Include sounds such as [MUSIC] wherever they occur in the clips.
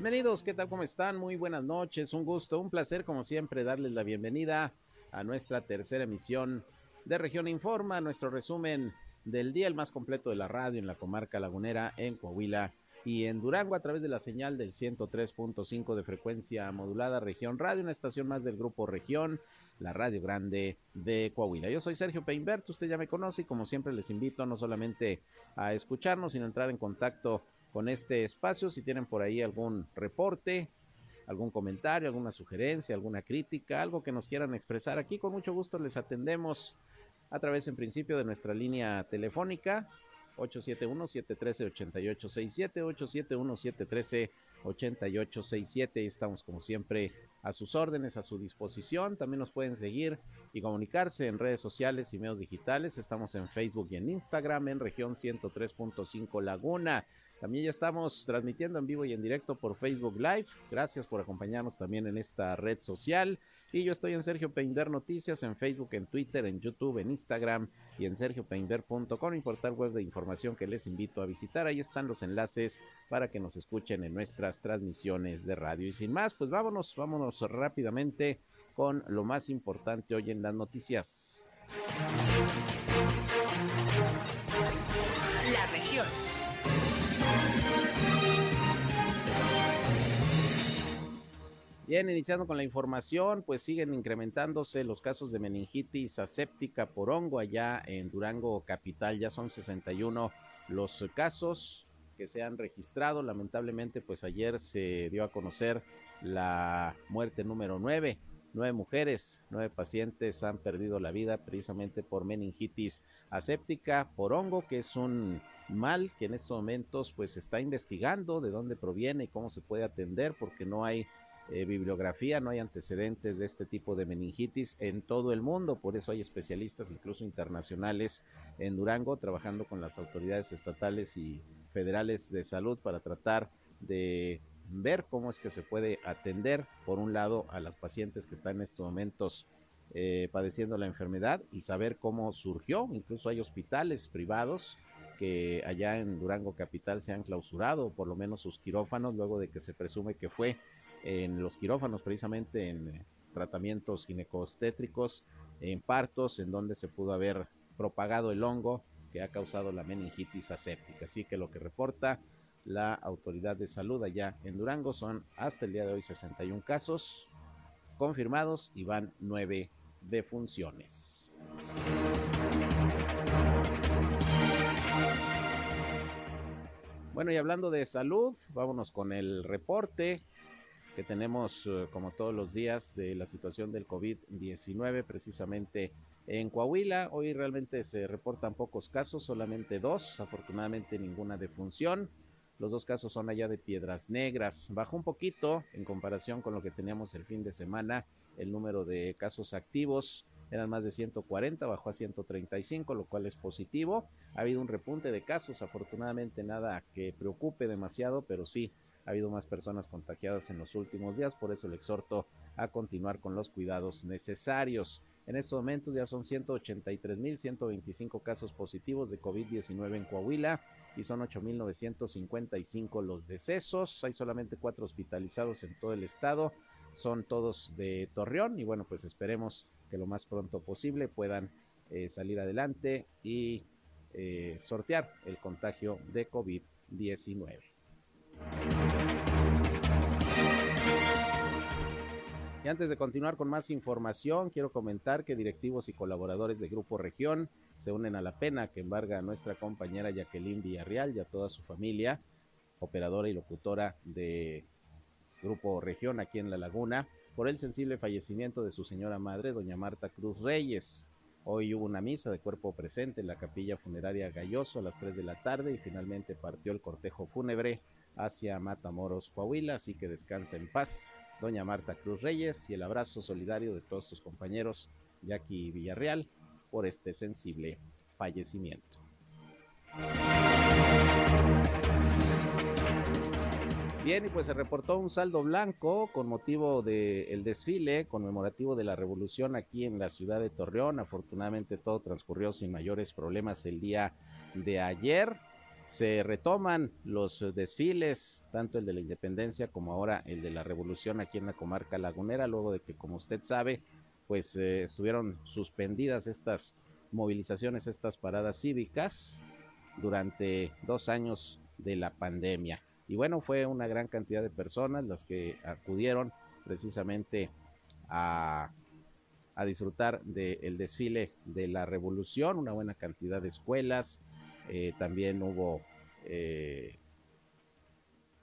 Bienvenidos, ¿qué tal? ¿Cómo están? Muy buenas noches, un gusto, un placer como siempre darles la bienvenida a nuestra tercera emisión de Región Informa, nuestro resumen del día, el más completo de la radio en la comarca lagunera en Coahuila y en Durango a través de la señal del 103.5 de frecuencia modulada Región Radio, una estación más del grupo Región, la Radio Grande de Coahuila. Yo soy Sergio Peinbert, usted ya me conoce y como siempre les invito no solamente a escucharnos, sino a entrar en contacto con este espacio. Si tienen por ahí algún reporte, algún comentario, alguna sugerencia, alguna crítica, algo que nos quieran expresar aquí, con mucho gusto les atendemos a través en principio de nuestra línea telefónica 871-713-8867, 871-713-8867. Estamos como siempre a sus órdenes, a su disposición. También nos pueden seguir y comunicarse en redes sociales y medios digitales. Estamos en Facebook y en Instagram en región 103.5 Laguna. También ya estamos transmitiendo en vivo y en directo por Facebook Live. Gracias por acompañarnos también en esta red social. Y yo estoy en Sergio Peinder Noticias, en Facebook, en Twitter, en YouTube, en Instagram y en sergiopeinder.com, mi portal web de información que les invito a visitar. Ahí están los enlaces para que nos escuchen en nuestras transmisiones de radio. Y sin más, pues vámonos, vámonos rápidamente con lo más importante hoy en las noticias. Bien, iniciando con la información, pues siguen incrementándose los casos de meningitis aséptica por hongo allá en Durango Capital. Ya son 61 los casos que se han registrado. Lamentablemente, pues ayer se dio a conocer la muerte número 9. Nueve mujeres, nueve pacientes han perdido la vida precisamente por meningitis aséptica por hongo, que es un mal que en estos momentos pues está investigando de dónde proviene y cómo se puede atender porque no hay eh, bibliografía, no hay antecedentes de este tipo de meningitis en todo el mundo, por eso hay especialistas incluso internacionales en Durango trabajando con las autoridades estatales y federales de salud para tratar de ver cómo es que se puede atender, por un lado, a las pacientes que están en estos momentos eh, padeciendo la enfermedad y saber cómo surgió. Incluso hay hospitales privados que allá en Durango Capital se han clausurado, por lo menos sus quirófanos, luego de que se presume que fue en los quirófanos, precisamente en eh, tratamientos ginecostétricos, en partos, en donde se pudo haber propagado el hongo que ha causado la meningitis aséptica. Así que lo que reporta la autoridad de salud allá en Durango son hasta el día de hoy 61 casos confirmados y van 9 defunciones. Bueno, y hablando de salud, vámonos con el reporte que tenemos eh, como todos los días de la situación del COVID-19 precisamente en Coahuila. Hoy realmente se reportan pocos casos, solamente dos, afortunadamente ninguna defunción. Los dos casos son allá de Piedras Negras. Bajó un poquito en comparación con lo que teníamos el fin de semana. El número de casos activos eran más de 140, bajó a 135, lo cual es positivo. Ha habido un repunte de casos, afortunadamente nada que preocupe demasiado, pero sí ha habido más personas contagiadas en los últimos días, por eso le exhorto a continuar con los cuidados necesarios. En estos momentos ya son 183.125 casos positivos de COVID-19 en Coahuila y son 8.955 los decesos. Hay solamente cuatro hospitalizados en todo el estado. Son todos de Torreón y bueno, pues esperemos que lo más pronto posible puedan eh, salir adelante y eh, sortear el contagio de COVID-19. Antes de continuar con más información, quiero comentar que directivos y colaboradores de Grupo Región se unen a la pena que embarga a nuestra compañera Jacqueline Villarreal y a toda su familia, operadora y locutora de Grupo Región aquí en La Laguna, por el sensible fallecimiento de su señora madre, doña Marta Cruz Reyes. Hoy hubo una misa de cuerpo presente en la capilla funeraria Galloso a las 3 de la tarde y finalmente partió el cortejo fúnebre hacia Matamoros, Coahuila, así que descansa en paz doña Marta Cruz Reyes y el abrazo solidario de todos tus compañeros Jackie Villarreal por este sensible fallecimiento. Bien, y pues se reportó un saldo blanco con motivo del desfile conmemorativo de la revolución aquí en la ciudad de Torreón. Afortunadamente todo transcurrió sin mayores problemas el día de ayer se retoman los desfiles, tanto el de la independencia como ahora el de la revolución aquí en la comarca lagunera, luego de que, como usted sabe, pues eh, estuvieron suspendidas estas movilizaciones, estas paradas cívicas durante dos años de la pandemia. Y bueno, fue una gran cantidad de personas las que acudieron precisamente a, a disfrutar del desfile de la revolución, una buena cantidad de escuelas, eh, también hubo eh,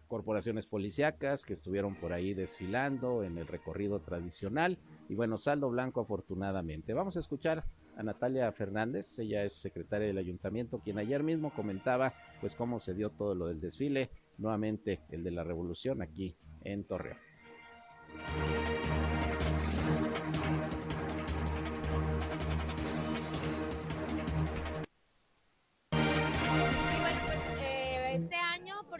corporaciones policíacas que estuvieron por ahí desfilando en el recorrido tradicional y bueno, saldo blanco afortunadamente. Vamos a escuchar a Natalia Fernández, ella es secretaria del ayuntamiento, quien ayer mismo comentaba pues cómo se dio todo lo del desfile, nuevamente el de la revolución aquí en Torreón.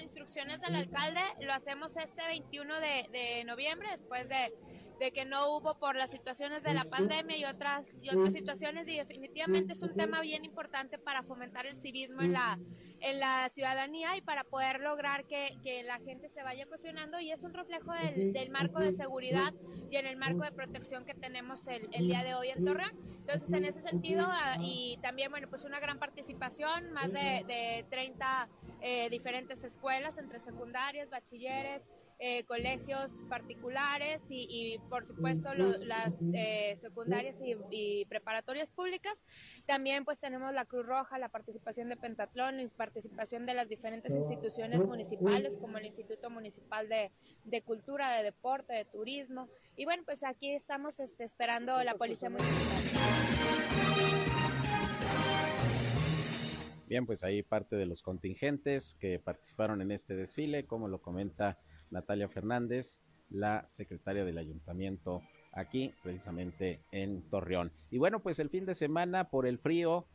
Instrucciones del alcalde, lo hacemos este 21 de, noviembre, después de, que no hubo por las situaciones de la pandemia y otras, y otras situaciones, y definitivamente es un tema bien importante para fomentar el civismo en la, en la ciudadanía y para poder lograr que, la gente se vaya cuestionando, y es un reflejo del, marco de seguridad y en el marco de protección que tenemos el, día de hoy en Torreón. Entonces, en ese sentido, ah, y también, bueno, pues una gran participación, más de, de 30 eh, diferentes escuelas entre secundarias, bachilleres, eh, colegios particulares y, por supuesto las eh, secundarias y, preparatorias públicas. También pues tenemos la Cruz Roja, la participación de Pentatlón y participación de las diferentes instituciones municipales como el Instituto Municipal de, Cultura, de Deporte, de Turismo. Y bueno, pues aquí estamos este, esperando la Policía Municipal. Bien, pues ahí parte de los contingentes que participaron en este desfile, como lo comenta Natalia Fernández, la secretaria del ayuntamiento aquí, precisamente en Torreón. Y bueno, pues el fin de semana por el frío,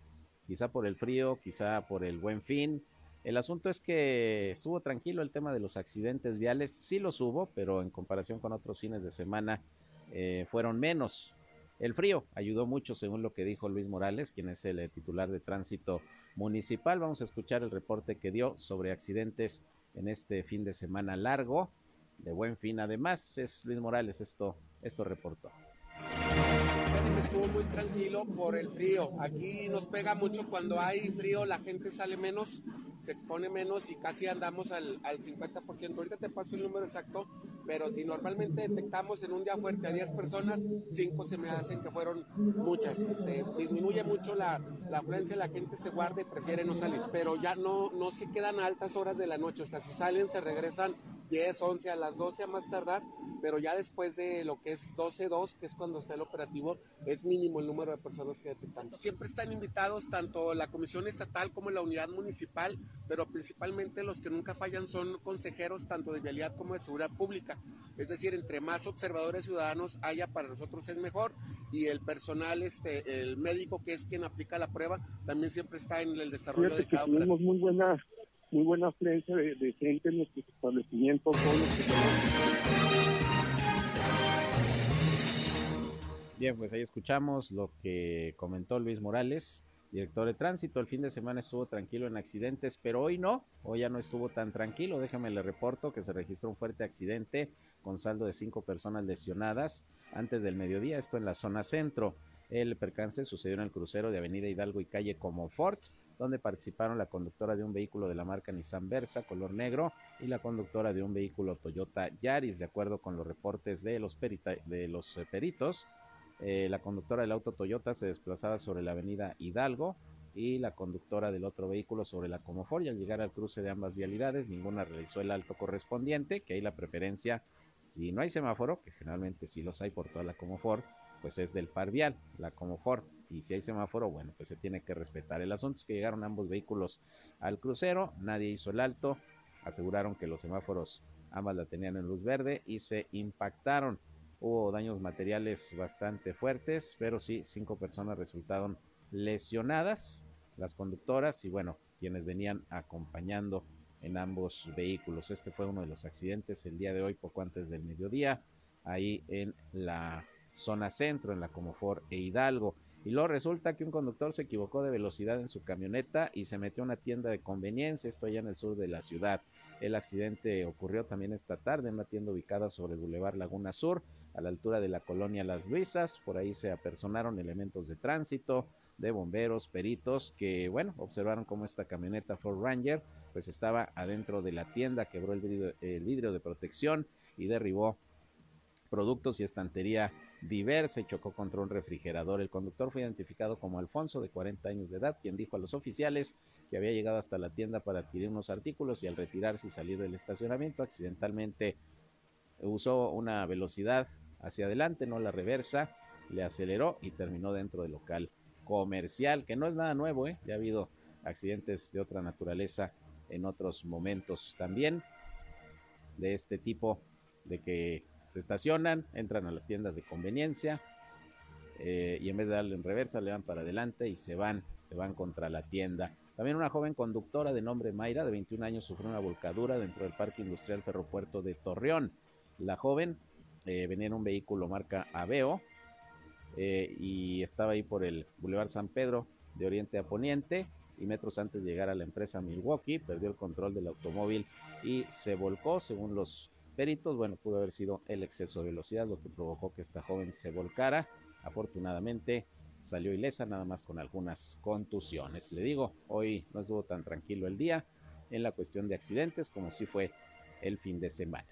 quizá por el frío, quizá por el buen fin. El asunto es que estuvo tranquilo el tema de los accidentes viales, sí los hubo, pero en comparación con otros fines de semana eh, fueron menos. El frío ayudó mucho, según lo que dijo Luis Morales, quien es el titular de tránsito municipal. Vamos a escuchar el reporte que dio sobre accidentes en este fin de semana largo, de buen fin. Además, es Luis Morales, esto, esto reportó. Estuvo muy tranquilo por el frío. Aquí nos pega mucho cuando hay frío, la gente sale menos se expone menos y casi andamos al, al 50%. Ahorita te paso el número exacto, pero si normalmente detectamos en un día fuerte a 10 personas, 5 se me hacen que fueron muchas. Se disminuye mucho la, la afluencia, la gente se guarda y prefiere no salir, pero ya no, no se quedan a altas horas de la noche, o sea, si salen se regresan 10, 11, a las 12 a más tardar, pero ya después de lo que es 12, 2, que es cuando está el operativo, es mínimo el número de personas que detectan. Siempre están invitados tanto la Comisión Estatal como la Unidad Municipal, pero principalmente los que nunca fallan son consejeros tanto de vialidad como de seguridad pública. Es decir, entre más observadores ciudadanos haya, para nosotros es mejor y el personal, este, el médico que es quien aplica la prueba, también siempre está en el desarrollo de cada operativo. muy buena muy buena afluencia de, gente en nuestros establecimientos. Bien, pues ahí escuchamos lo que comentó Luis Morales, director de tránsito. El fin de semana estuvo tranquilo en accidentes, pero hoy no, hoy ya no estuvo tan tranquilo. Déjame le reporto que se registró un fuerte accidente con saldo de cinco personas lesionadas antes del mediodía, esto en la zona centro. El percance sucedió en el crucero de Avenida Hidalgo y calle Comofort donde participaron la conductora de un vehículo de la marca Nissan Versa color negro y la conductora de un vehículo Toyota Yaris, de acuerdo con los reportes de los, de los eh, peritos. Eh, la conductora del auto Toyota se desplazaba sobre la avenida Hidalgo y la conductora del otro vehículo sobre la Comofor y al llegar al cruce de ambas vialidades ninguna realizó el alto correspondiente, que ahí la preferencia, si no hay semáforo, que generalmente sí los hay por toda la Comofor, pues es del par vial, la Comofort y si hay semáforo, bueno, pues se tiene que respetar. El asunto es que llegaron ambos vehículos al crucero, nadie hizo el alto, aseguraron que los semáforos ambas la tenían en luz verde y se impactaron. Hubo daños materiales bastante fuertes, pero sí, cinco personas resultaron lesionadas, las conductoras y bueno, quienes venían acompañando en ambos vehículos. Este fue uno de los accidentes el día de hoy, poco antes del mediodía, ahí en la zona centro, en la Comofor e Hidalgo. Y luego resulta que un conductor se equivocó de velocidad en su camioneta y se metió a una tienda de conveniencia, esto allá en el sur de la ciudad. El accidente ocurrió también esta tarde en una tienda ubicada sobre el Boulevard Laguna Sur, a la altura de la colonia Las Luisas. Por ahí se apersonaron elementos de tránsito, de bomberos, peritos, que, bueno, observaron cómo esta camioneta Ford Ranger, pues estaba adentro de la tienda, quebró el vidrio, el vidrio de protección y derribó productos y estantería diversa y chocó contra un refrigerador. El conductor fue identificado como Alfonso, de 40 años de edad, quien dijo a los oficiales que había llegado hasta la tienda para adquirir unos artículos y al retirarse y salir del estacionamiento accidentalmente usó una velocidad hacia adelante, no la reversa, le aceleró y terminó dentro del local comercial, que no es nada nuevo, ¿eh? ya ha habido accidentes de otra naturaleza en otros momentos también de este tipo de que se estacionan, entran a las tiendas de conveniencia eh, y en vez de darle en reversa le dan para adelante y se van, se van contra la tienda. También una joven conductora de nombre Mayra, de 21 años, sufrió una volcadura dentro del Parque Industrial Ferropuerto de Torreón. La joven eh, venía en un vehículo marca Aveo eh, y estaba ahí por el Boulevard San Pedro de Oriente a Poniente y metros antes de llegar a la empresa Milwaukee, perdió el control del automóvil y se volcó, según los peritos, bueno, pudo haber sido el exceso de velocidad lo que provocó que esta joven se volcara. Afortunadamente salió ilesa, nada más con algunas contusiones. Le digo, hoy no estuvo tan tranquilo el día en la cuestión de accidentes como si fue el fin de semana.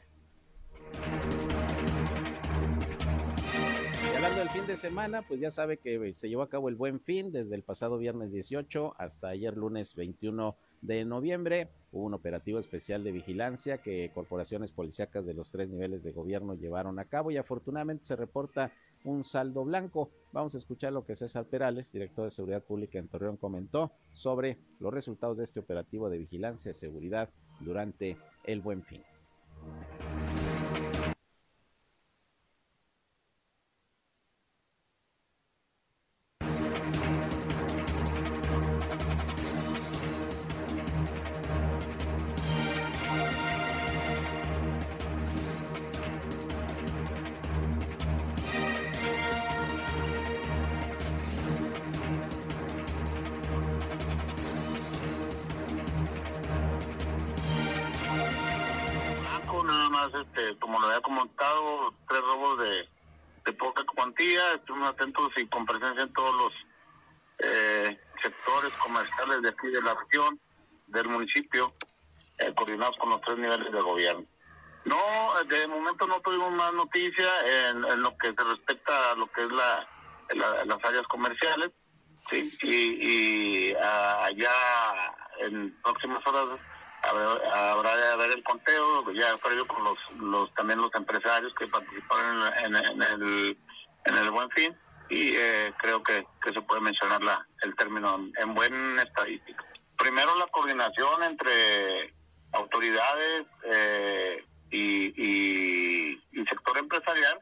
Y hablando del fin de semana, pues ya sabe que se llevó a cabo el buen fin desde el pasado viernes 18 hasta ayer lunes 21 de noviembre. Hubo un operativo especial de vigilancia que corporaciones policíacas de los tres niveles de gobierno llevaron a cabo y afortunadamente se reporta un saldo blanco. Vamos a escuchar lo que César Perales, director de Seguridad Pública en Torreón, comentó sobre los resultados de este operativo de vigilancia y seguridad durante el buen fin. Niveles de gobierno. No, de momento no tuvimos más noticia en, lo que se respecta a lo que es la, las áreas comerciales, sí, y, y allá en próximas horas habrá, de haber el conteo, ya previo con los, los también los empresarios que participaron en, el, en el Buen Fin y eh, creo que, se puede mencionar la, el término en buen estadística. Primero la coordinación entre autoridades eh, y, y, sector empresarial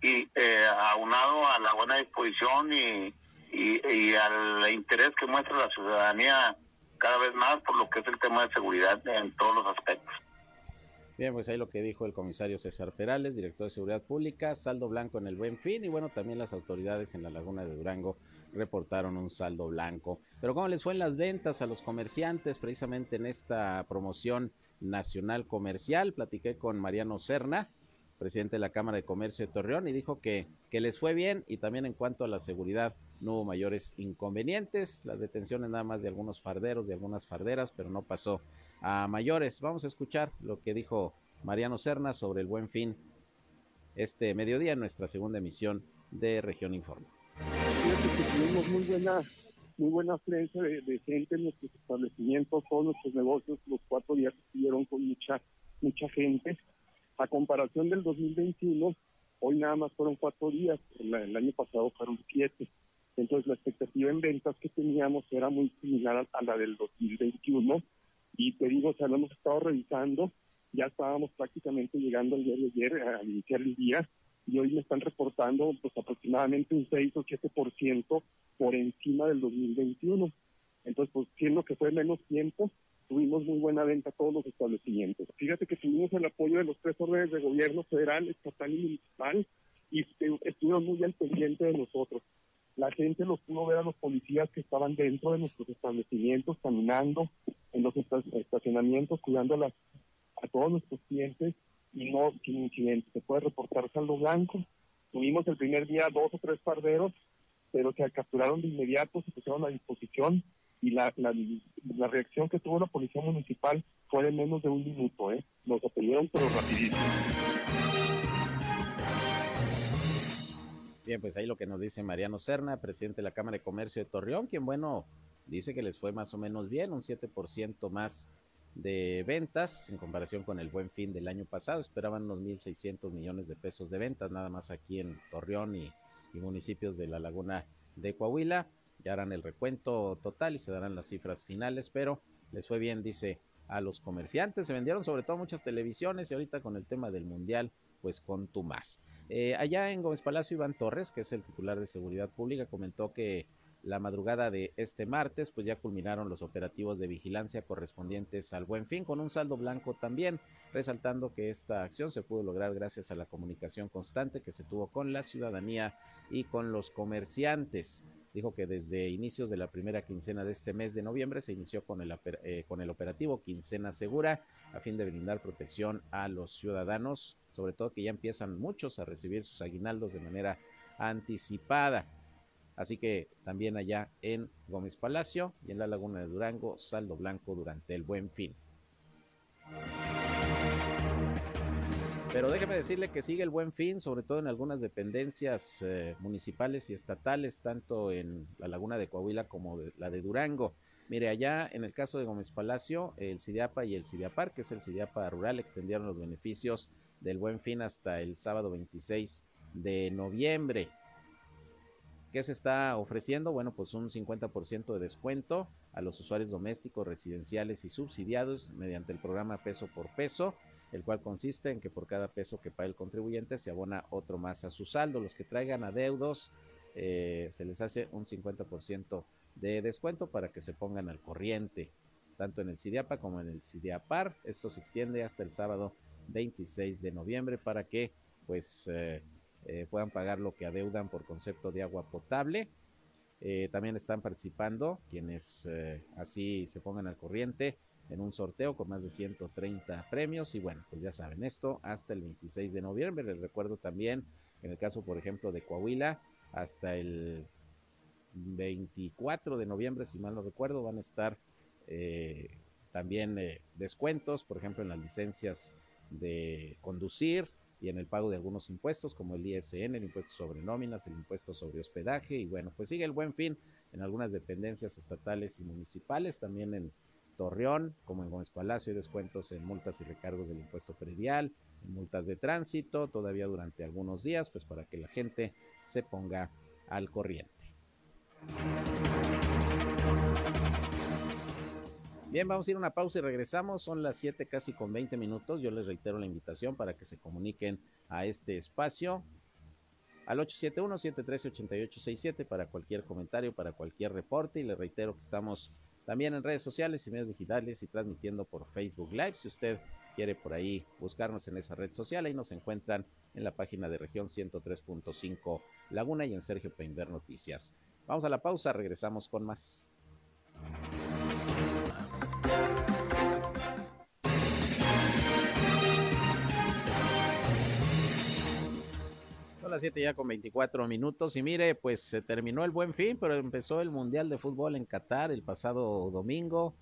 y eh, aunado a la buena disposición y, y, y al interés que muestra la ciudadanía cada vez más por lo que es el tema de seguridad en todos los aspectos. Bien, pues ahí lo que dijo el comisario César Perales, director de Seguridad Pública, saldo blanco en el Buen Fin y bueno, también las autoridades en la Laguna de Durango reportaron un saldo blanco. Pero ¿cómo les fue en las ventas a los comerciantes precisamente en esta promoción nacional comercial? Platiqué con Mariano Serna, presidente de la Cámara de Comercio de Torreón, y dijo que, que les fue bien y también en cuanto a la seguridad no hubo mayores inconvenientes, las detenciones nada más de algunos farderos, de algunas farderas, pero no pasó a mayores. Vamos a escuchar lo que dijo Mariano Cerna sobre el buen fin este mediodía en nuestra segunda emisión de Región Informa. Tuvimos muy buena, muy buena afluencia de, gente en nuestros establecimientos, todos nuestros negocios, los cuatro días estuvieron con mucha, mucha gente. A comparación del 2021, hoy nada más fueron cuatro días, el año pasado fueron siete. Entonces la expectativa en ventas que teníamos era muy similar a, la del 2021 y te digo, o sea, lo hemos estado revisando, ya estábamos prácticamente llegando el día de ayer a iniciar el día y hoy me están reportando pues aproximadamente un 6 o 7% por encima del 2021. Entonces, pues siendo que fue menos tiempo, tuvimos muy buena venta a todos los establecimientos. Fíjate que tuvimos el apoyo de los tres órdenes de gobierno federal, estatal y municipal y estuvieron muy al pendiente de nosotros La gente los pudo ver a los policías que estaban dentro de nuestros establecimientos, caminando en los estacionamientos, cuidando a, las, a todos nuestros clientes y no sin incidentes. Se puede reportar saldo blanco. Tuvimos el primer día dos o tres parderos, pero se capturaron de inmediato, se pusieron a disposición y la, la, la, reacción que tuvo la policía municipal fue de menos de un minuto, ¿eh? Nos atendieron pero rapidísimo. Bien, pues ahí lo que nos dice Mariano Serna, presidente de la Cámara de Comercio de Torreón, quien bueno, dice que les fue más o menos bien, un 7% más de ventas en comparación con el buen fin del año pasado. Esperaban unos 1.600 millones de pesos de ventas, nada más aquí en Torreón y, municipios de la laguna de Coahuila ya harán el recuento total y se darán las cifras finales, pero les fue bien, dice, a los comerciantes. Se vendieron sobre todo muchas televisiones y ahorita con el tema del mundial, pues con tu más. Eh, allá en Gómez Palacio, Iván Torres, que es el titular de Seguridad Pública, comentó que la madrugada de este martes, pues ya culminaron los operativos de vigilancia correspondientes al buen fin, con un saldo blanco también, resaltando que esta acción se pudo lograr gracias a la comunicación constante que se tuvo con la ciudadanía y con los comerciantes dijo que desde inicios de la primera quincena de este mes de noviembre se inició con el, eh, con el operativo Quincena Segura a fin de brindar protección a los ciudadanos, sobre todo que ya empiezan muchos a recibir sus aguinaldos de manera anticipada. Así que también allá en Gómez Palacio y en la Laguna de Durango, saldo blanco durante el buen fin. Pero déjeme decirle que sigue el buen fin, sobre todo en algunas dependencias eh, municipales y estatales, tanto en la laguna de Coahuila como la de Durango. Mire, allá en el caso de Gómez Palacio, el CIDIAPA y el CIDIAPAR, que es el CIDIAPA rural, extendieron los beneficios del buen fin hasta el sábado 26 de noviembre. ¿Qué se está ofreciendo? Bueno, pues un 50% de descuento a los usuarios domésticos, residenciales y subsidiados mediante el programa peso por peso el cual consiste en que por cada peso que paga el contribuyente se abona otro más a su saldo. Los que traigan adeudos eh, se les hace un 50% de descuento para que se pongan al corriente, tanto en el CIDIAPA como en el CIDIAPAR. Esto se extiende hasta el sábado 26 de noviembre para que pues eh, eh, puedan pagar lo que adeudan por concepto de agua potable. también están participando quienes así se pongan al corriente en un sorteo con más de 130 premios. Y bueno, pues ya saben, esto hasta el 26 de noviembre. Les recuerdo también, en el caso, por ejemplo, de Coahuila, hasta el 24 de noviembre, si mal no recuerdo, van a estar eh, también eh, descuentos, por ejemplo, en las licencias de conducir y en el pago de algunos impuestos, como el ISN, el impuesto sobre nóminas, el impuesto sobre hospedaje. Y bueno, pues sigue el buen fin en algunas dependencias estatales y municipales, también en Torreón, como en Gómez Palacio, hay descuentos en multas y recargos del impuesto predial, en multas de tránsito, todavía durante algunos días, pues para que la gente se ponga al corriente. Bien, vamos a ir a una pausa y regresamos. Son las 7 casi con 20 minutos. Yo les reitero la invitación para que se comuniquen a este espacio al 871-713-8867 para cualquier comentario, para cualquier reporte. Y les reitero que estamos también en redes sociales y medios digitales y transmitiendo por Facebook Live. Si usted quiere por ahí buscarnos en esa red social, ahí nos encuentran en la página de región 103.5 Laguna y en Sergio Peinber Noticias. Vamos a la pausa, regresamos con más. Las 7 ya con 24 minutos y mire, pues se terminó el buen fin, pero empezó el Mundial de Fútbol en Qatar el pasado domingo.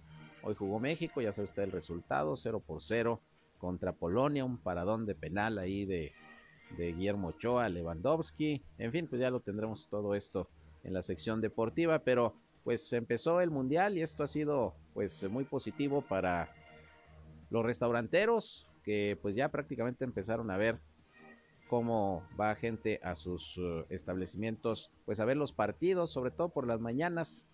Hoy jugó México, ya sabe usted el resultado, 0 por 0 contra Polonia, un paradón de penal ahí de, de Guillermo Ochoa, Lewandowski. En fin, pues ya lo tendremos todo esto en la sección deportiva, pero pues empezó el Mundial y esto ha sido pues muy positivo para los restauranteros que pues ya prácticamente empezaron a ver cómo va gente a sus uh, establecimientos, pues a ver los partidos, sobre todo por las mañanas,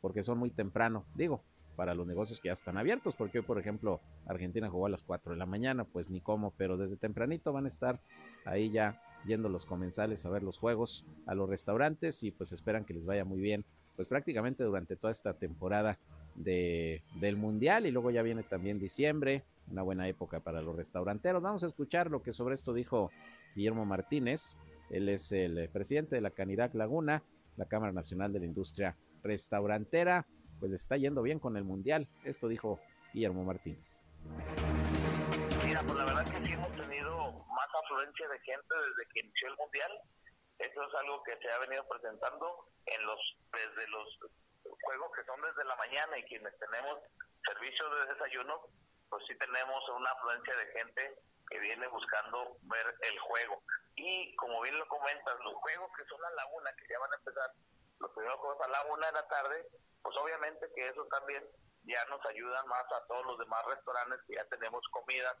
porque son muy temprano, digo, para los negocios que ya están abiertos, porque hoy, por ejemplo, Argentina jugó a las 4 de la mañana, pues ni cómo, pero desde tempranito van a estar ahí ya yendo los comensales a ver los juegos a los restaurantes y pues esperan que les vaya muy bien, pues prácticamente durante toda esta temporada de, del Mundial y luego ya viene también diciembre, una buena época para los restauranteros. Vamos a escuchar lo que sobre esto dijo Guillermo Martínez, él es el eh, presidente de la Canirac Laguna la Cámara Nacional de la Industria Restaurantera, pues está yendo bien con el Mundial. Esto dijo Guillermo Martínez. Mira, pues la verdad que sí hemos tenido más afluencia de gente desde que inició el Mundial. Eso es algo que se ha venido presentando en los desde los juegos que son desde la mañana y quienes tenemos servicio de desayuno, pues sí tenemos una afluencia de gente que viene buscando ver el juego. Y como bien lo comentas, los juegos que son a la una, que ya van a empezar, los primeros juegos a la una de la tarde, pues obviamente que eso también ya nos ayuda más a todos los demás restaurantes que ya tenemos comida,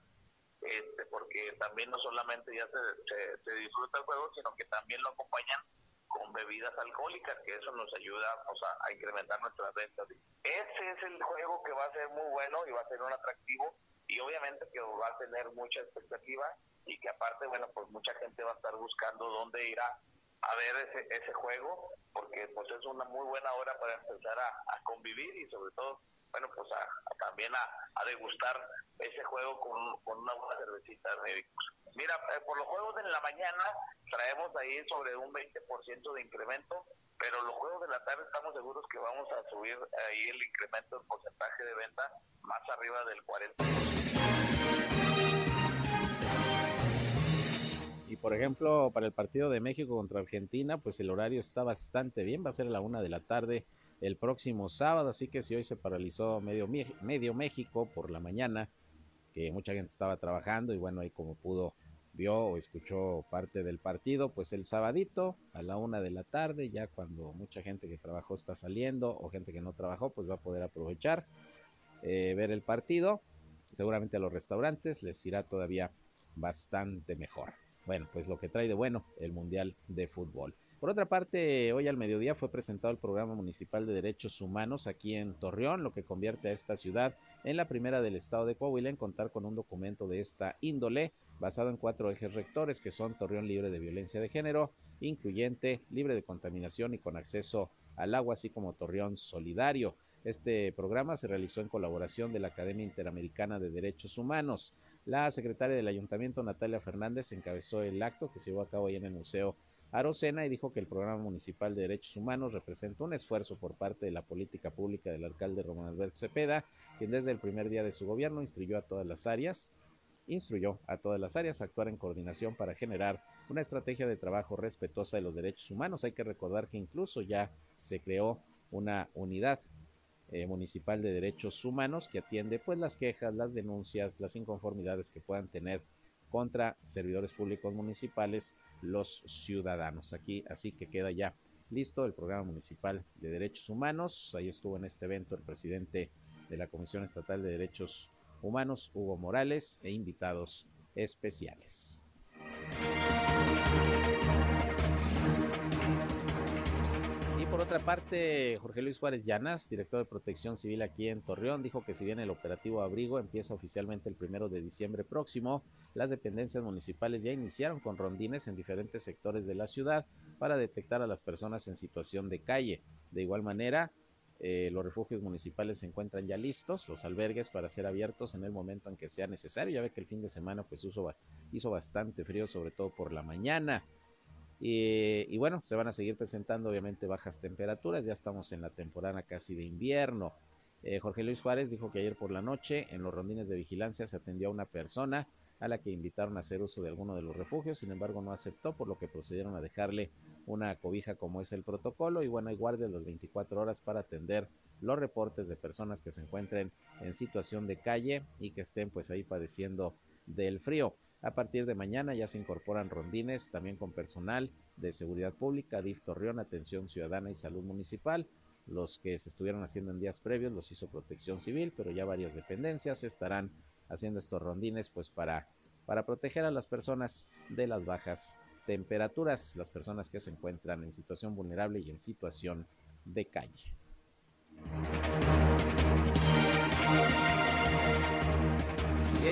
este, porque también no solamente ya se, se, disfruta el juego, sino que también lo acompañan con bebidas alcohólicas, que eso nos ayuda o sea, a incrementar nuestras ventas. Ese es el juego que va a ser muy bueno y va a ser un atractivo y obviamente que va a tener mucha expectativa y que aparte, bueno, pues mucha gente va a estar buscando dónde ir a, ver ese, ese juego, porque pues es una muy buena hora para empezar a, convivir y sobre todo, bueno, pues a, también a, degustar ese juego con, con una buena cervecita médicos. Mira, eh, por los juegos de la mañana traemos ahí sobre un 20% de incremento, pero los juegos de la tarde estamos seguros que vamos a subir ahí el incremento del porcentaje de venta más arriba del 40%. Por ejemplo, para el partido de México contra Argentina, pues el horario está bastante bien, va a ser a la una de la tarde el próximo sábado, así que si hoy se paralizó medio, medio México por la mañana, que mucha gente estaba trabajando y bueno, ahí como pudo vio o escuchó parte del partido, pues el sabadito a la una de la tarde, ya cuando mucha gente que trabajó está saliendo o gente que no trabajó, pues va a poder aprovechar, eh, ver el partido. Seguramente a los restaurantes les irá todavía bastante mejor. Bueno, pues lo que trae de bueno el Mundial de Fútbol. Por otra parte, hoy al mediodía fue presentado el Programa Municipal de Derechos Humanos aquí en Torreón, lo que convierte a esta ciudad en la primera del estado de Coahuila en contar con un documento de esta índole, basado en cuatro ejes rectores que son Torreón libre de violencia de género, incluyente, libre de contaminación y con acceso al agua, así como Torreón solidario. Este programa se realizó en colaboración de la Academia Interamericana de Derechos Humanos. La secretaria del Ayuntamiento, Natalia Fernández, encabezó el acto que se llevó a cabo ahí en el Museo Arocena y dijo que el Programa Municipal de Derechos Humanos representa un esfuerzo por parte de la política pública del alcalde Román Alberto Cepeda, quien desde el primer día de su gobierno instruyó a todas las áreas, instruyó a todas las áreas a actuar en coordinación para generar una estrategia de trabajo respetuosa de los derechos humanos. Hay que recordar que incluso ya se creó una unidad eh, municipal de derechos humanos que atiende pues las quejas, las denuncias, las inconformidades que puedan tener contra servidores públicos municipales los ciudadanos. Aquí así que queda ya listo el programa municipal de derechos humanos. Ahí estuvo en este evento el presidente de la Comisión Estatal de Derechos Humanos, Hugo Morales, e invitados especiales. Otra parte, Jorge Luis Juárez Llanas, director de Protección Civil aquí en Torreón, dijo que si bien el operativo Abrigo empieza oficialmente el primero de diciembre próximo, las dependencias municipales ya iniciaron con rondines en diferentes sectores de la ciudad para detectar a las personas en situación de calle. De igual manera, eh, los refugios municipales se encuentran ya listos, los albergues para ser abiertos en el momento en que sea necesario. Ya ve que el fin de semana pues hizo bastante frío, sobre todo por la mañana. Y, bueno, se van a seguir presentando obviamente bajas temperaturas, ya estamos en la temporada casi de invierno. Eh, Jorge Luis Juárez dijo que ayer por la noche en los rondines de vigilancia se atendió a una persona a la que invitaron a hacer uso de alguno de los refugios, sin embargo no aceptó, por lo que procedieron a dejarle una cobija como es el protocolo y bueno, hay guardias las 24 horas para atender los reportes de personas que se encuentren en situación de calle y que estén pues ahí padeciendo del frío. A partir de mañana ya se incorporan rondines también con personal de seguridad pública, DIF Torreón, Atención Ciudadana y Salud Municipal. Los que se estuvieron haciendo en días previos los hizo Protección Civil, pero ya varias dependencias estarán haciendo estos rondines pues para, para proteger a las personas de las bajas temperaturas, las personas que se encuentran en situación vulnerable y en situación de calle.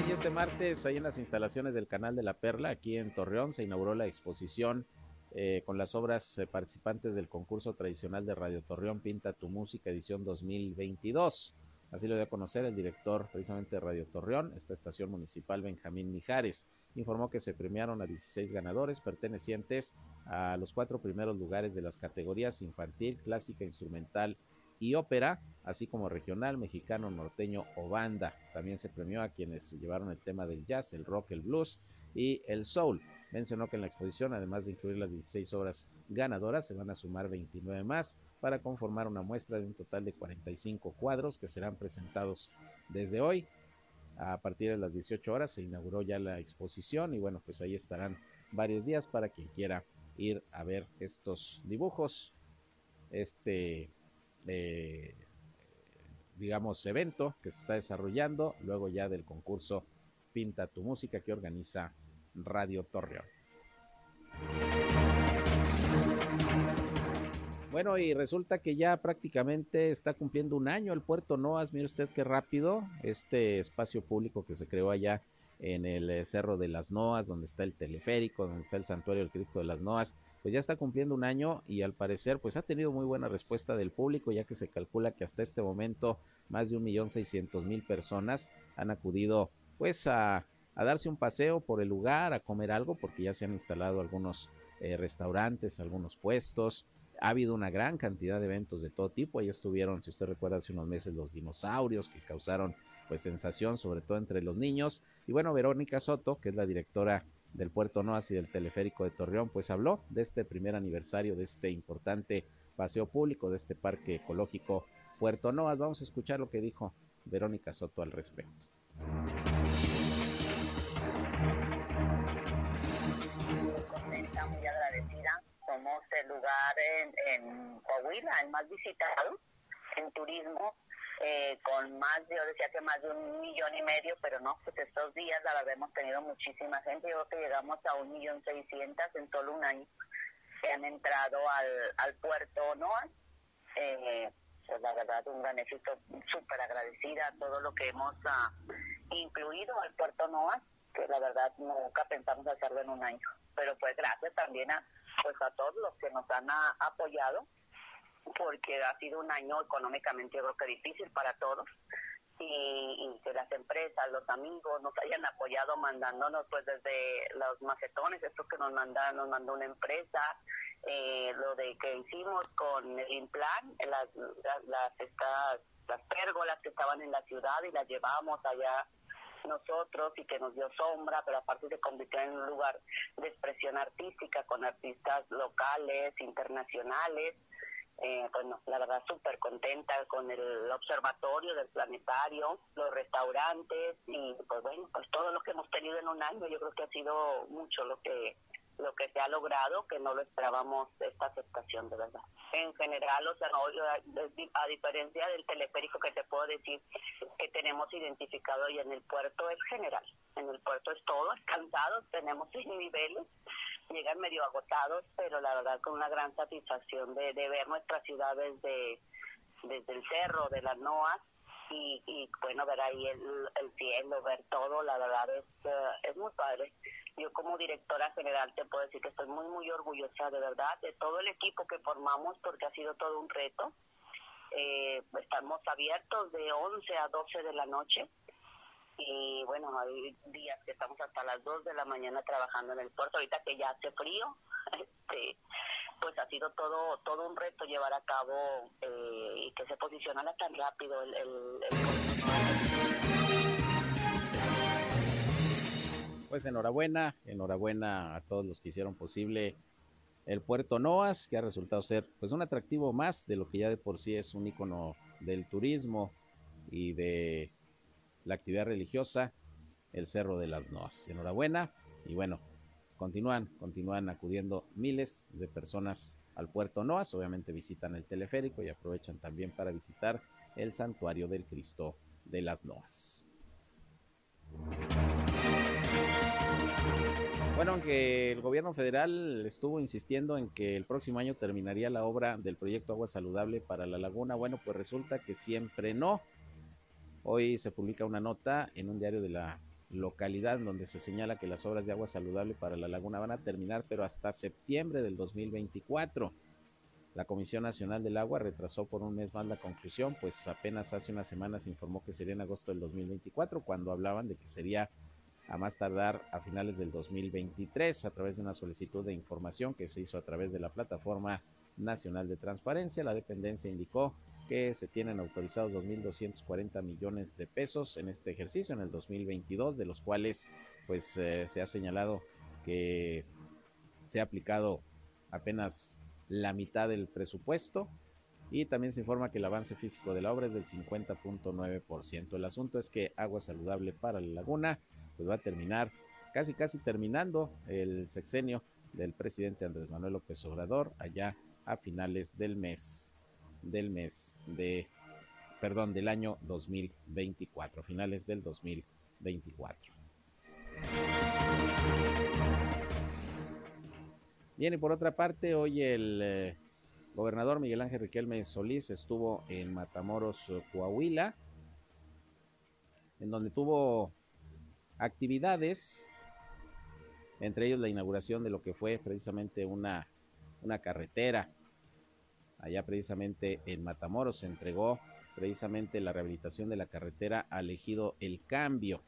Y este martes, ahí en las instalaciones del Canal de la Perla, aquí en Torreón, se inauguró la exposición eh, con las obras eh, participantes del concurso tradicional de Radio Torreón Pinta tu Música, edición 2022. Así lo dio a conocer el director precisamente de Radio Torreón, esta estación municipal Benjamín Mijares. Informó que se premiaron a 16 ganadores pertenecientes a los cuatro primeros lugares de las categorías infantil, clásica, instrumental y ópera, así como regional, mexicano, norteño o banda. También se premió a quienes llevaron el tema del jazz, el rock, el blues y el soul. Mencionó que en la exposición, además de incluir las 16 obras ganadoras, se van a sumar 29 más para conformar una muestra de un total de 45 cuadros que serán presentados desde hoy. A partir de las 18 horas se inauguró ya la exposición y bueno, pues ahí estarán varios días para quien quiera ir a ver estos dibujos, este, eh, digamos, evento que se está desarrollando luego ya del concurso Pinta tu música que organiza Radio Torreón. Bueno, y resulta que ya prácticamente está cumpliendo un año el puerto Noas. Mire usted qué rápido este espacio público que se creó allá en el eh, Cerro de las Noas, donde está el teleférico, donde está el Santuario del Cristo de las Noas, pues ya está cumpliendo un año y al parecer pues ha tenido muy buena respuesta del público, ya que se calcula que hasta este momento más de un millón seiscientos mil personas han acudido pues a, darse un paseo por el lugar, a comer algo, porque ya se han instalado algunos eh, restaurantes, algunos puestos, ha habido una gran cantidad de eventos de todo tipo. Ahí estuvieron, si usted recuerda, hace unos meses los dinosaurios que causaron pues sensación, sobre todo entre los niños. Y bueno, Verónica Soto, que es la directora del Puerto Noas y del Teleférico de Torreón, pues habló de este primer aniversario de este importante paseo público, de este parque ecológico Puerto Noas. Vamos a escuchar lo que dijo Verónica Soto al respecto. el lugar en, Coahuila, el más visitado en turismo, eh, con más, yo decía que más de un millón y medio, pero no, pues estos días la verdad hemos tenido muchísima gente, yo creo que llegamos a un millón seiscientas en solo un año. Que han entrado al, al puerto Noa. Eh, pues la verdad un gran éxito, súper agradecida a todo lo que hemos uh, incluido al puerto Noa, que la verdad nunca pensamos hacerlo en un año, pero pues gracias también a pues a todos los que nos han apoyado, porque ha sido un año económicamente creo que difícil para todos. Y, que las empresas, los amigos nos hayan apoyado mandándonos pues desde los macetones, esto que nos mandaron, nos mandó una empresa, eh, lo de que hicimos con el Implan, las, las, las, estas, las pérgolas que estaban en la ciudad y las llevamos allá nosotros y que nos dio sombra, pero aparte se convirtió en un lugar de expresión artística con artistas locales, internacionales. Eh, bueno, la verdad súper contenta con el observatorio del planetario, los restaurantes y pues bueno, pues todo lo que hemos tenido en un año, yo creo que ha sido mucho lo que lo que se ha logrado, que no lo esperábamos esta aceptación de verdad. En general, o sea, a diferencia del teleférico que te puedo decir que tenemos identificado y en el puerto es general. En el puerto es todo, es cansados, tenemos seis [LAUGHS] niveles, llegan medio agotados, pero la verdad con una gran satisfacción de, ver nuestras ciudades de, desde el cerro, de las NOAS, y, y, bueno, ver ahí el, el cielo, ver todo, la verdad es, eh, es muy padre. Yo como directora general te puedo decir que estoy muy, muy orgullosa de verdad de todo el equipo que formamos porque ha sido todo un reto. Eh, estamos abiertos de 11 a 12 de la noche y bueno, hay días que estamos hasta las 2 de la mañana trabajando en el puerto, ahorita que ya hace frío, [LAUGHS] este, pues ha sido todo todo un reto llevar a cabo eh, y que se posicionara tan rápido el, el. Pues enhorabuena, enhorabuena a todos los que hicieron posible el puerto Noas, que ha resultado ser pues un atractivo más de lo que ya de por sí es un icono del turismo y de la actividad religiosa, el Cerro de las Noas. Enhorabuena y bueno, continúan, continúan acudiendo miles de personas al puerto Noas, obviamente visitan el teleférico y aprovechan también para visitar el santuario del Cristo de las Noas. Bueno, aunque el gobierno federal estuvo insistiendo en que el próximo año terminaría la obra del proyecto Agua Saludable para la Laguna, bueno, pues resulta que siempre no. Hoy se publica una nota en un diario de la localidad donde se señala que las obras de agua saludable para la laguna van a terminar, pero hasta septiembre del 2024. La Comisión Nacional del Agua retrasó por un mes más la conclusión, pues apenas hace unas semanas informó que sería en agosto del 2024, cuando hablaban de que sería a más tardar a finales del 2023 a través de una solicitud de información que se hizo a través de la plataforma nacional de transparencia. La dependencia indicó que se tienen autorizados 2.240 millones de pesos en este ejercicio, en el 2022, de los cuales pues eh, se ha señalado que se ha aplicado apenas la mitad del presupuesto y también se informa que el avance físico de la obra es del 50.9%. El asunto es que Agua Saludable para la Laguna pues va a terminar, casi casi terminando el sexenio del presidente Andrés Manuel López Obrador allá a finales del mes, del mes de, perdón, del año 2024, finales del 2024. Bien, y por otra parte, hoy el eh, gobernador Miguel Ángel Riquelme Solís estuvo en Matamoros, Coahuila, en donde tuvo actividades, entre ellos la inauguración de lo que fue precisamente una, una carretera. Allá precisamente en Matamoros se entregó precisamente la rehabilitación de la carretera al ejido El Cambio.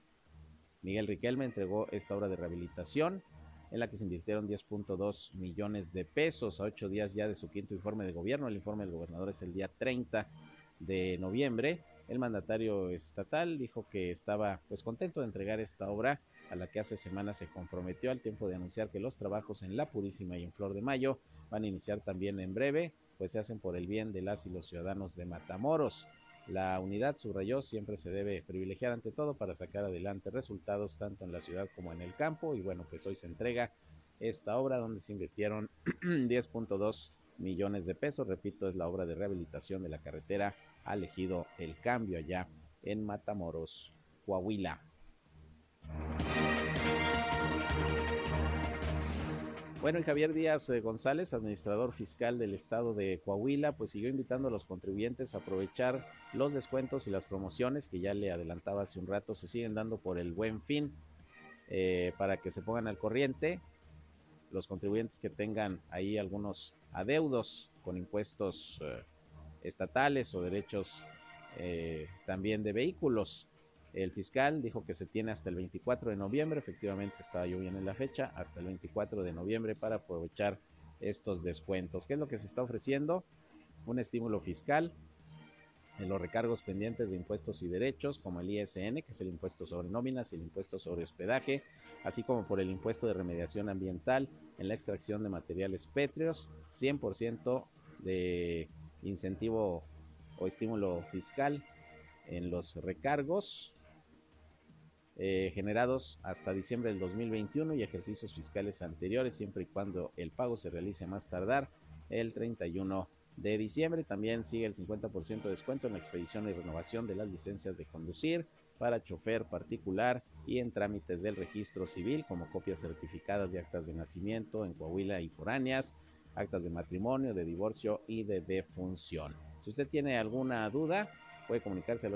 Miguel Riquelme entregó esta obra de rehabilitación en la que se invirtieron 10.2 millones de pesos a ocho días ya de su quinto informe de gobierno. El informe del gobernador es el día 30 de noviembre el mandatario estatal dijo que estaba pues contento de entregar esta obra a la que hace semanas se comprometió al tiempo de anunciar que los trabajos en La Purísima y en Flor de Mayo van a iniciar también en breve, pues se hacen por el bien de las y los ciudadanos de Matamoros. La unidad, subrayó, siempre se debe privilegiar ante todo para sacar adelante resultados tanto en la ciudad como en el campo y bueno, pues hoy se entrega esta obra donde se invirtieron [CLEARS THROAT] 10.2 millones de pesos, repito, es la obra de rehabilitación de la carretera ha elegido el cambio allá en Matamoros, Coahuila. Bueno, y Javier Díaz eh, González, administrador fiscal del estado de Coahuila, pues siguió invitando a los contribuyentes a aprovechar los descuentos y las promociones que ya le adelantaba hace un rato, se siguen dando por el buen fin, eh, para que se pongan al corriente los contribuyentes que tengan ahí algunos adeudos con impuestos eh, estatales o derechos eh, también de vehículos. El fiscal dijo que se tiene hasta el 24 de noviembre, efectivamente estaba yo bien en la fecha, hasta el 24 de noviembre para aprovechar estos descuentos. ¿Qué es lo que se está ofreciendo? Un estímulo fiscal en los recargos pendientes de impuestos y derechos, como el ISN, que es el impuesto sobre nóminas y el impuesto sobre hospedaje, así como por el impuesto de remediación ambiental en la extracción de materiales pétreos, 100% de incentivo o estímulo fiscal en los recargos eh, generados hasta diciembre del 2021 y ejercicios fiscales anteriores, siempre y cuando el pago se realice más tardar el 31 de diciembre. También sigue el 50% de descuento en la expedición y renovación de las licencias de conducir para chofer particular y en trámites del registro civil como copias certificadas de actas de nacimiento en Coahuila y foráneas, actas de matrimonio, de divorcio y de defunción. Si usted tiene alguna duda, puede comunicarse al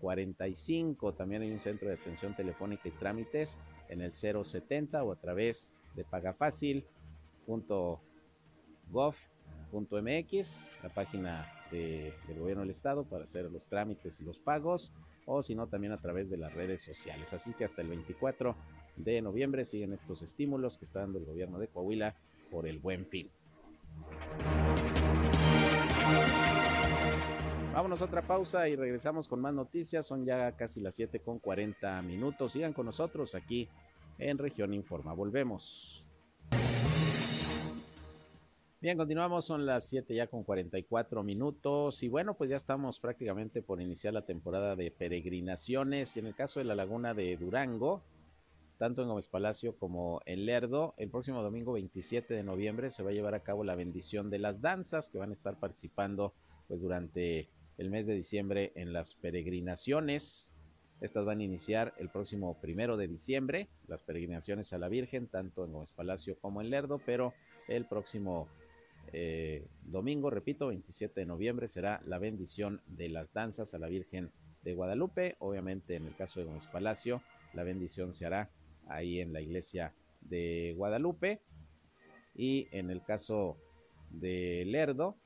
844-539-4345. También hay un centro de atención telefónica y trámites en el 070 o a través de pagafacil.gov.mx, la página del gobierno del estado para hacer los trámites y los pagos, o si no, también a través de las redes sociales. Así que hasta el 24 de noviembre siguen estos estímulos que está dando el gobierno de Coahuila por el buen fin. Vámonos a otra pausa y regresamos con más noticias. Son ya casi las 7 con 40 minutos. Sigan con nosotros aquí en Región Informa. Volvemos. Bien, continuamos, son las 7 ya con 44 minutos y bueno, pues ya estamos prácticamente por iniciar la temporada de peregrinaciones. En el caso de la laguna de Durango, tanto en Gómez Palacio como en Lerdo. El próximo domingo 27 de noviembre se va a llevar a cabo la bendición de las danzas que van a estar participando pues durante el mes de diciembre en las peregrinaciones. Estas van a iniciar el próximo primero de diciembre, las peregrinaciones a la Virgen, tanto en Gómez Palacio como en Lerdo, pero el próximo eh, domingo, repito, 27 de noviembre, será la bendición de las danzas a la Virgen de Guadalupe. Obviamente, en el caso de Gómez Palacio, la bendición se hará ahí en la iglesia de Guadalupe. Y en el caso de Lerdo,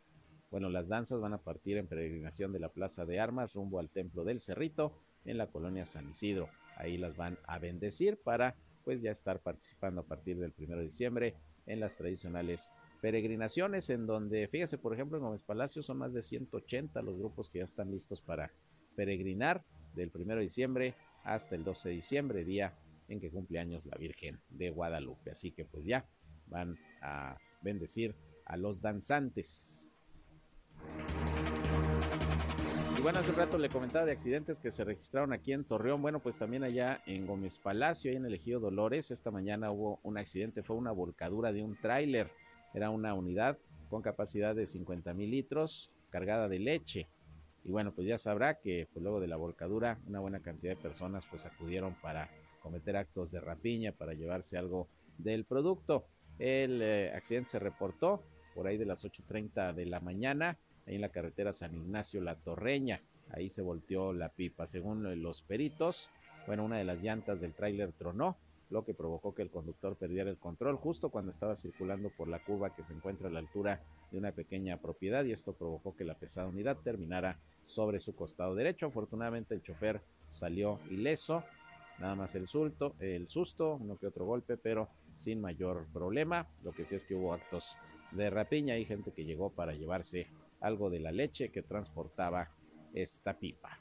bueno, las danzas van a partir en peregrinación de la Plaza de Armas rumbo al Templo del Cerrito en la colonia San Isidro. Ahí las van a bendecir para pues ya estar participando a partir del primero de diciembre en las tradicionales peregrinaciones en donde, fíjese, por ejemplo, en Gómez Palacio son más de 180 los grupos que ya están listos para peregrinar del primero de diciembre hasta el 12 de diciembre, día en que cumple años la Virgen de Guadalupe. Así que pues ya van a bendecir a los danzantes. Y bueno, hace un rato le comentaba de accidentes que se registraron aquí en Torreón. Bueno, pues también allá en Gómez Palacio, ahí en el Ejido Dolores, esta mañana hubo un accidente, fue una volcadura de un tráiler. Era una unidad con capacidad de 50 mil litros, cargada de leche. Y bueno, pues ya sabrá que pues luego de la volcadura, una buena cantidad de personas pues acudieron para cometer actos de rapiña, para llevarse algo del producto. El eh, accidente se reportó por ahí de las 8.30 de la mañana ahí en la carretera San Ignacio La Torreña. Ahí se volteó la pipa. Según los peritos, bueno, una de las llantas del tráiler tronó, lo que provocó que el conductor perdiera el control justo cuando estaba circulando por la curva que se encuentra a la altura de una pequeña propiedad y esto provocó que la pesada unidad terminara sobre su costado derecho. Afortunadamente el chofer salió ileso, nada más el susto, el susto, uno que otro golpe, pero sin mayor problema. Lo que sí es que hubo actos de rapiña y gente que llegó para llevarse algo de la leche que transportaba esta pipa.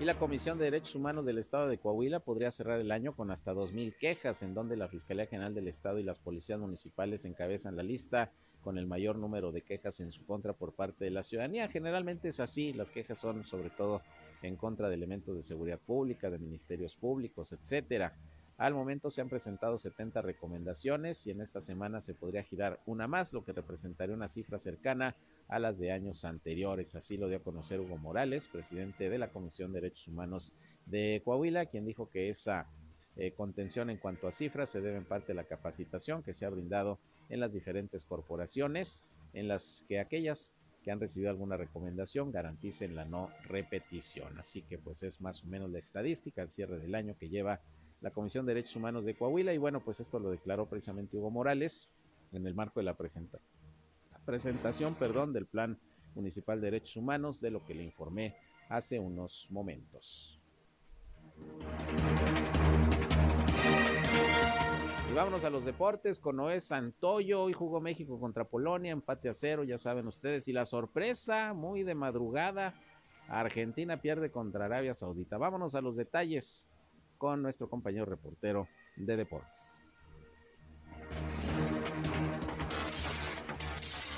Y la Comisión de Derechos Humanos del Estado de Coahuila podría cerrar el año con hasta 2.000 quejas, en donde la Fiscalía General del Estado y las policías municipales encabezan la lista con el mayor número de quejas en su contra por parte de la ciudadanía. Generalmente es así, las quejas son sobre todo en contra de elementos de seguridad pública, de ministerios públicos, etcétera. Al momento se han presentado 70 recomendaciones y en esta semana se podría girar una más, lo que representaría una cifra cercana a las de años anteriores. Así lo dio a conocer Hugo Morales, presidente de la Comisión de Derechos Humanos de Coahuila, quien dijo que esa eh, contención en cuanto a cifras se debe en parte a la capacitación que se ha brindado en las diferentes corporaciones, en las que aquellas que han recibido alguna recomendación garanticen la no repetición. Así que pues es más o menos la estadística al cierre del año que lleva la Comisión de Derechos Humanos de Coahuila y bueno, pues esto lo declaró precisamente Hugo Morales en el marco de la, presentación perdón, del Plan Municipal de Derechos Humanos, de lo que le informé hace unos momentos. Y vámonos a los deportes con Noé Santoyo. Hoy jugó México contra Polonia, empate a cero, ya saben ustedes. Y la sorpresa, muy de madrugada, Argentina pierde contra Arabia Saudita. Vámonos a los detalles con nuestro compañero reportero de deportes.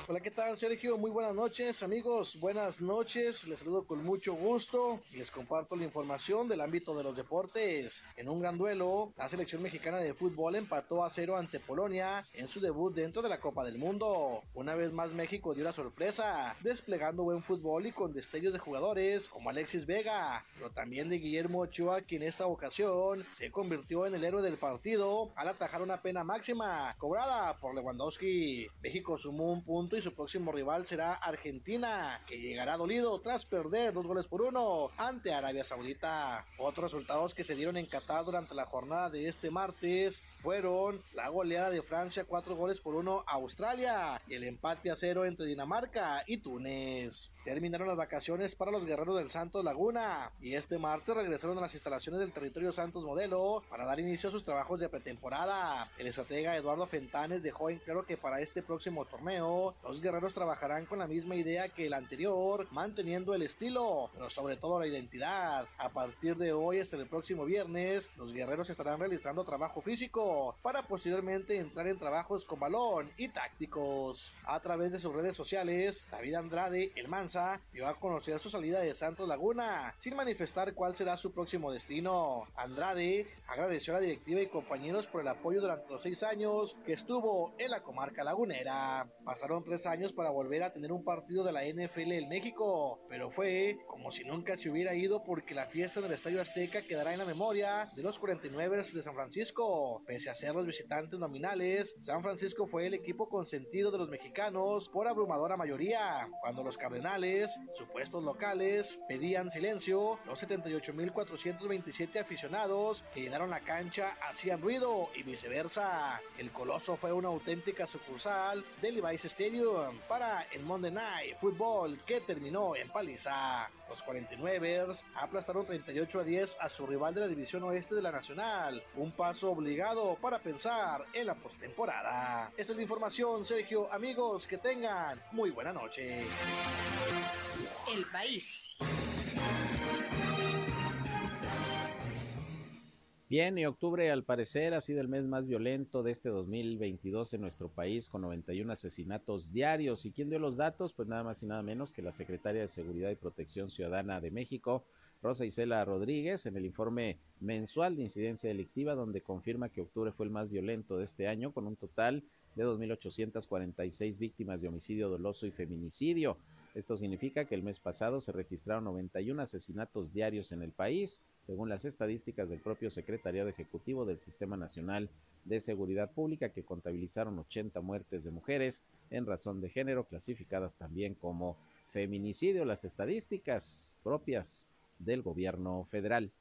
Hola, ¿qué tal, Sergio? Muy buenas noches, amigos. Buenas noches. Les saludo con mucho gusto y les comparto la información del ámbito de los deportes. En un gran duelo, la selección mexicana de fútbol empató a cero ante Polonia en su debut dentro de la Copa del Mundo. Una vez más, México dio la sorpresa, desplegando buen fútbol y con destellos de jugadores como Alexis Vega, pero también de Guillermo Ochoa, quien en esta ocasión se convirtió en el héroe del partido al atajar una pena máxima cobrada por Lewandowski. México sumó un punto y su próximo rival será Argentina, que llegará dolido tras perder dos goles por uno ante Arabia Saudita. Otros resultados que se dieron en Qatar durante la jornada de este martes fueron la goleada de Francia cuatro goles por uno a Australia y el empate a cero entre Dinamarca y Túnez. Terminaron las vacaciones para los guerreros del Santos Laguna y este martes regresaron a las instalaciones del territorio Santos Modelo para dar inicio a sus trabajos de pretemporada. El estratega Eduardo Fentanes dejó en claro que para este próximo torneo los guerreros trabajarán con la misma idea que el anterior, manteniendo el estilo, pero sobre todo la identidad. A partir de hoy hasta el próximo viernes, los guerreros estarán realizando trabajo físico para posteriormente entrar en trabajos con balón y tácticos. A través de sus redes sociales, David Andrade, el Mansa, dio a conocer su salida de Santos Laguna, sin manifestar cuál será su próximo destino. Andrade agradeció a la directiva y compañeros por el apoyo durante los seis años que estuvo en la comarca lagunera. Pasaron tres años para volver a tener un partido de la NFL en México, pero fue como si nunca se hubiera ido porque la fiesta en el Estadio Azteca quedará en la memoria de los 49 de San Francisco. Pese a ser los visitantes nominales, San Francisco fue el equipo consentido de los mexicanos por abrumadora mayoría. Cuando los Cardenales, supuestos locales, pedían silencio, los 78.427 aficionados que llenaron la cancha hacían ruido y viceversa. El Coloso fue una auténtica sucursal del Levi's Stadium para el Monday Night Football que terminó en paliza. Los 49ers aplastaron 38 a 10 a su rival de la división oeste de la Nacional. Un paso obligado para pensar en la postemporada. Esta es la información, Sergio. Amigos, que tengan muy buena noche. El país. Bien, y octubre al parecer ha sido el mes más violento de este 2022 en nuestro país, con 91 asesinatos diarios. ¿Y quién dio los datos? Pues nada más y nada menos que la secretaria de Seguridad y Protección Ciudadana de México, Rosa Isela Rodríguez, en el informe mensual de incidencia delictiva, donde confirma que octubre fue el más violento de este año, con un total de 2.846 víctimas de homicidio doloso y feminicidio. Esto significa que el mes pasado se registraron 91 asesinatos diarios en el país, según las estadísticas del propio Secretariado Ejecutivo del Sistema Nacional de Seguridad Pública, que contabilizaron 80 muertes de mujeres en razón de género, clasificadas también como feminicidio, las estadísticas propias del gobierno federal.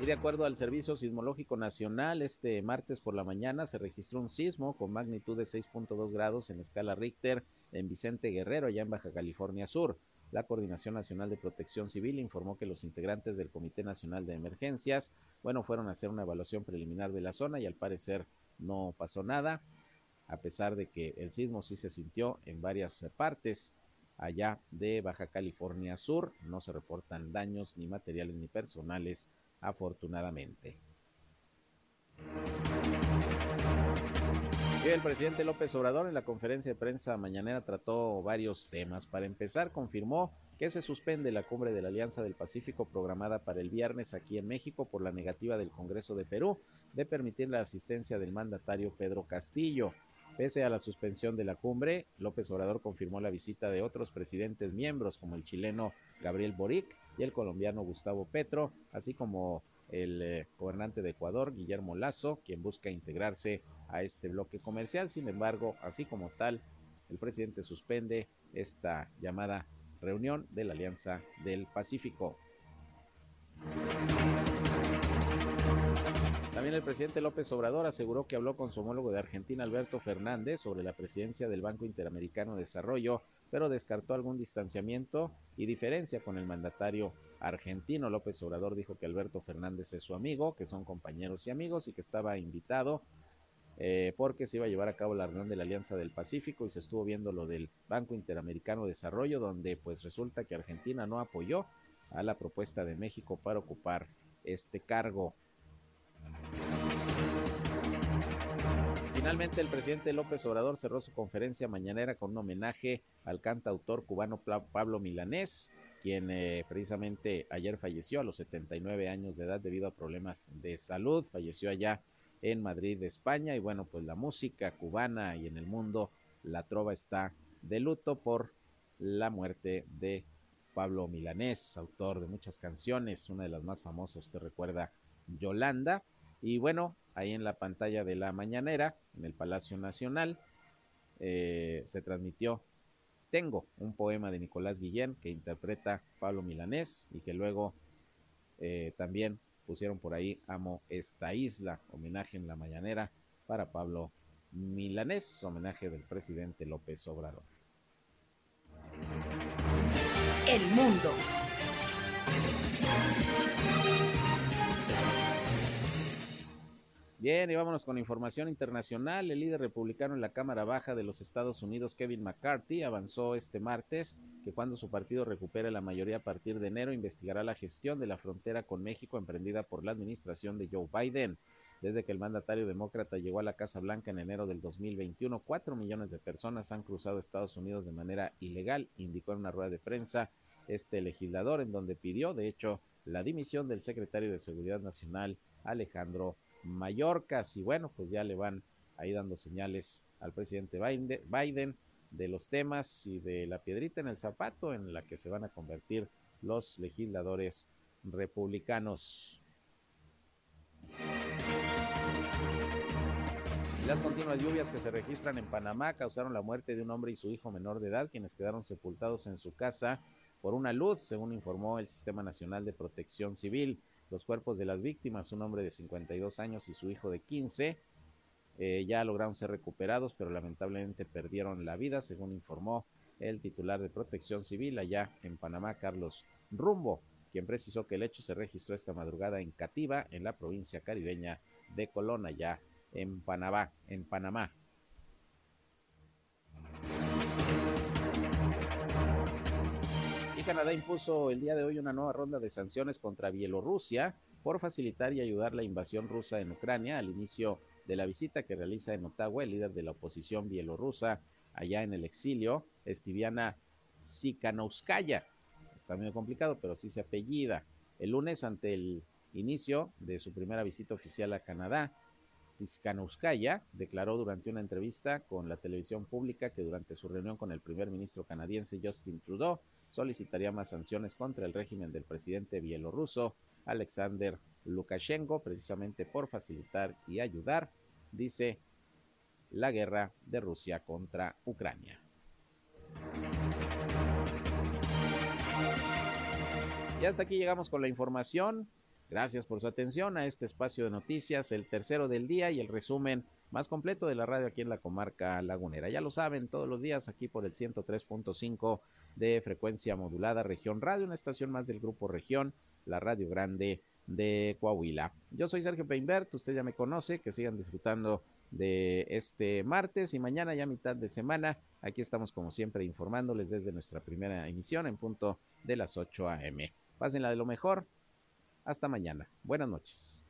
Y de acuerdo al Servicio Sismológico Nacional, este martes por la mañana se registró un sismo con magnitud de 6.2 grados en escala Richter en Vicente Guerrero, allá en Baja California Sur. La Coordinación Nacional de Protección Civil informó que los integrantes del Comité Nacional de Emergencias, bueno, fueron a hacer una evaluación preliminar de la zona y al parecer no pasó nada, a pesar de que el sismo sí se sintió en varias partes allá de Baja California Sur. No se reportan daños ni materiales ni personales afortunadamente. El presidente López Obrador en la conferencia de prensa mañanera trató varios temas. Para empezar, confirmó que se suspende la cumbre de la Alianza del Pacífico programada para el viernes aquí en México por la negativa del Congreso de Perú de permitir la asistencia del mandatario Pedro Castillo. Pese a la suspensión de la cumbre, López Obrador confirmó la visita de otros presidentes miembros como el chileno Gabriel Boric y el colombiano Gustavo Petro, así como el eh, gobernante de Ecuador, Guillermo Lazo, quien busca integrarse a este bloque comercial. Sin embargo, así como tal, el presidente suspende esta llamada reunión de la Alianza del Pacífico. También el presidente López Obrador aseguró que habló con su homólogo de Argentina, Alberto Fernández, sobre la presidencia del Banco Interamericano de Desarrollo, pero descartó algún distanciamiento y diferencia con el mandatario argentino. López Obrador dijo que Alberto Fernández es su amigo, que son compañeros y amigos y que estaba invitado eh, porque se iba a llevar a cabo la reunión de la Alianza del Pacífico y se estuvo viendo lo del Banco Interamericano de Desarrollo, donde pues resulta que Argentina no apoyó a la propuesta de México para ocupar este cargo. Finalmente, el presidente López Obrador cerró su conferencia mañanera con un homenaje al cantautor cubano Pablo Milanés, quien eh, precisamente ayer falleció a los 79 años de edad debido a problemas de salud. Falleció allá en Madrid, España. Y bueno, pues la música cubana y en el mundo, la trova está de luto por la muerte de Pablo Milanés, autor de muchas canciones, una de las más famosas, usted recuerda, Yolanda. Y bueno, ahí en la pantalla de la mañanera, en el Palacio Nacional, eh, se transmitió Tengo, un poema de Nicolás Guillén que interpreta Pablo Milanés y que luego eh, también pusieron por ahí Amo esta isla, homenaje en la mañanera para Pablo Milanés, homenaje del presidente López Obrador. El mundo. Bien, y vámonos con información internacional. El líder republicano en la Cámara Baja de los Estados Unidos, Kevin McCarthy, avanzó este martes que cuando su partido recupere la mayoría a partir de enero, investigará la gestión de la frontera con México emprendida por la administración de Joe Biden. Desde que el mandatario demócrata llegó a la Casa Blanca en enero del 2021, cuatro millones de personas han cruzado Estados Unidos de manera ilegal, indicó en una rueda de prensa este legislador, en donde pidió, de hecho, la dimisión del secretario de Seguridad Nacional, Alejandro Mallorcas. Y bueno, pues ya le van ahí dando señales al presidente Biden de los temas y de la piedrita en el zapato en la que se van a convertir los legisladores republicanos. Las continuas lluvias que se registran en Panamá causaron la muerte de un hombre y su hijo menor de edad, quienes quedaron sepultados en su casa por una luz, según informó el Sistema Nacional de Protección Civil. Los cuerpos de las víctimas, un hombre de 52 años y su hijo de 15, eh, ya lograron ser recuperados, pero lamentablemente perdieron la vida, según informó el titular de Protección Civil allá en Panamá, Carlos Rumbo, quien precisó que el hecho se registró esta madrugada en Cativa, en la provincia caribeña de Colón, allá en Panamá, en Panamá. Canadá impuso el día de hoy una nueva ronda de sanciones contra Bielorrusia por facilitar y ayudar la invasión rusa en Ucrania al inicio de la visita que realiza en Ottawa el líder de la oposición bielorrusa allá en el exilio, Estiviana Sikhanouskaya. Está medio complicado, pero sí se apellida. El lunes, ante el inicio de su primera visita oficial a Canadá, Tiskanouskaya declaró durante una entrevista con la televisión pública que durante su reunión con el primer ministro canadiense Justin Trudeau solicitaría más sanciones contra el régimen del presidente bielorruso Alexander Lukashenko precisamente por facilitar y ayudar, dice, la guerra de Rusia contra Ucrania. Y hasta aquí llegamos con la información. Gracias por su atención a este espacio de noticias, el tercero del día y el resumen más completo de la radio aquí en la comarca lagunera. Ya lo saben, todos los días aquí por el 103.5 de frecuencia modulada Región Radio, una estación más del grupo Región, la Radio Grande de Coahuila. Yo soy Sergio Peinbert, usted ya me conoce, que sigan disfrutando de este martes y mañana ya mitad de semana. Aquí estamos como siempre informándoles desde nuestra primera emisión en punto de las 8 a.m. Pásenla de lo mejor, hasta mañana. Buenas noches.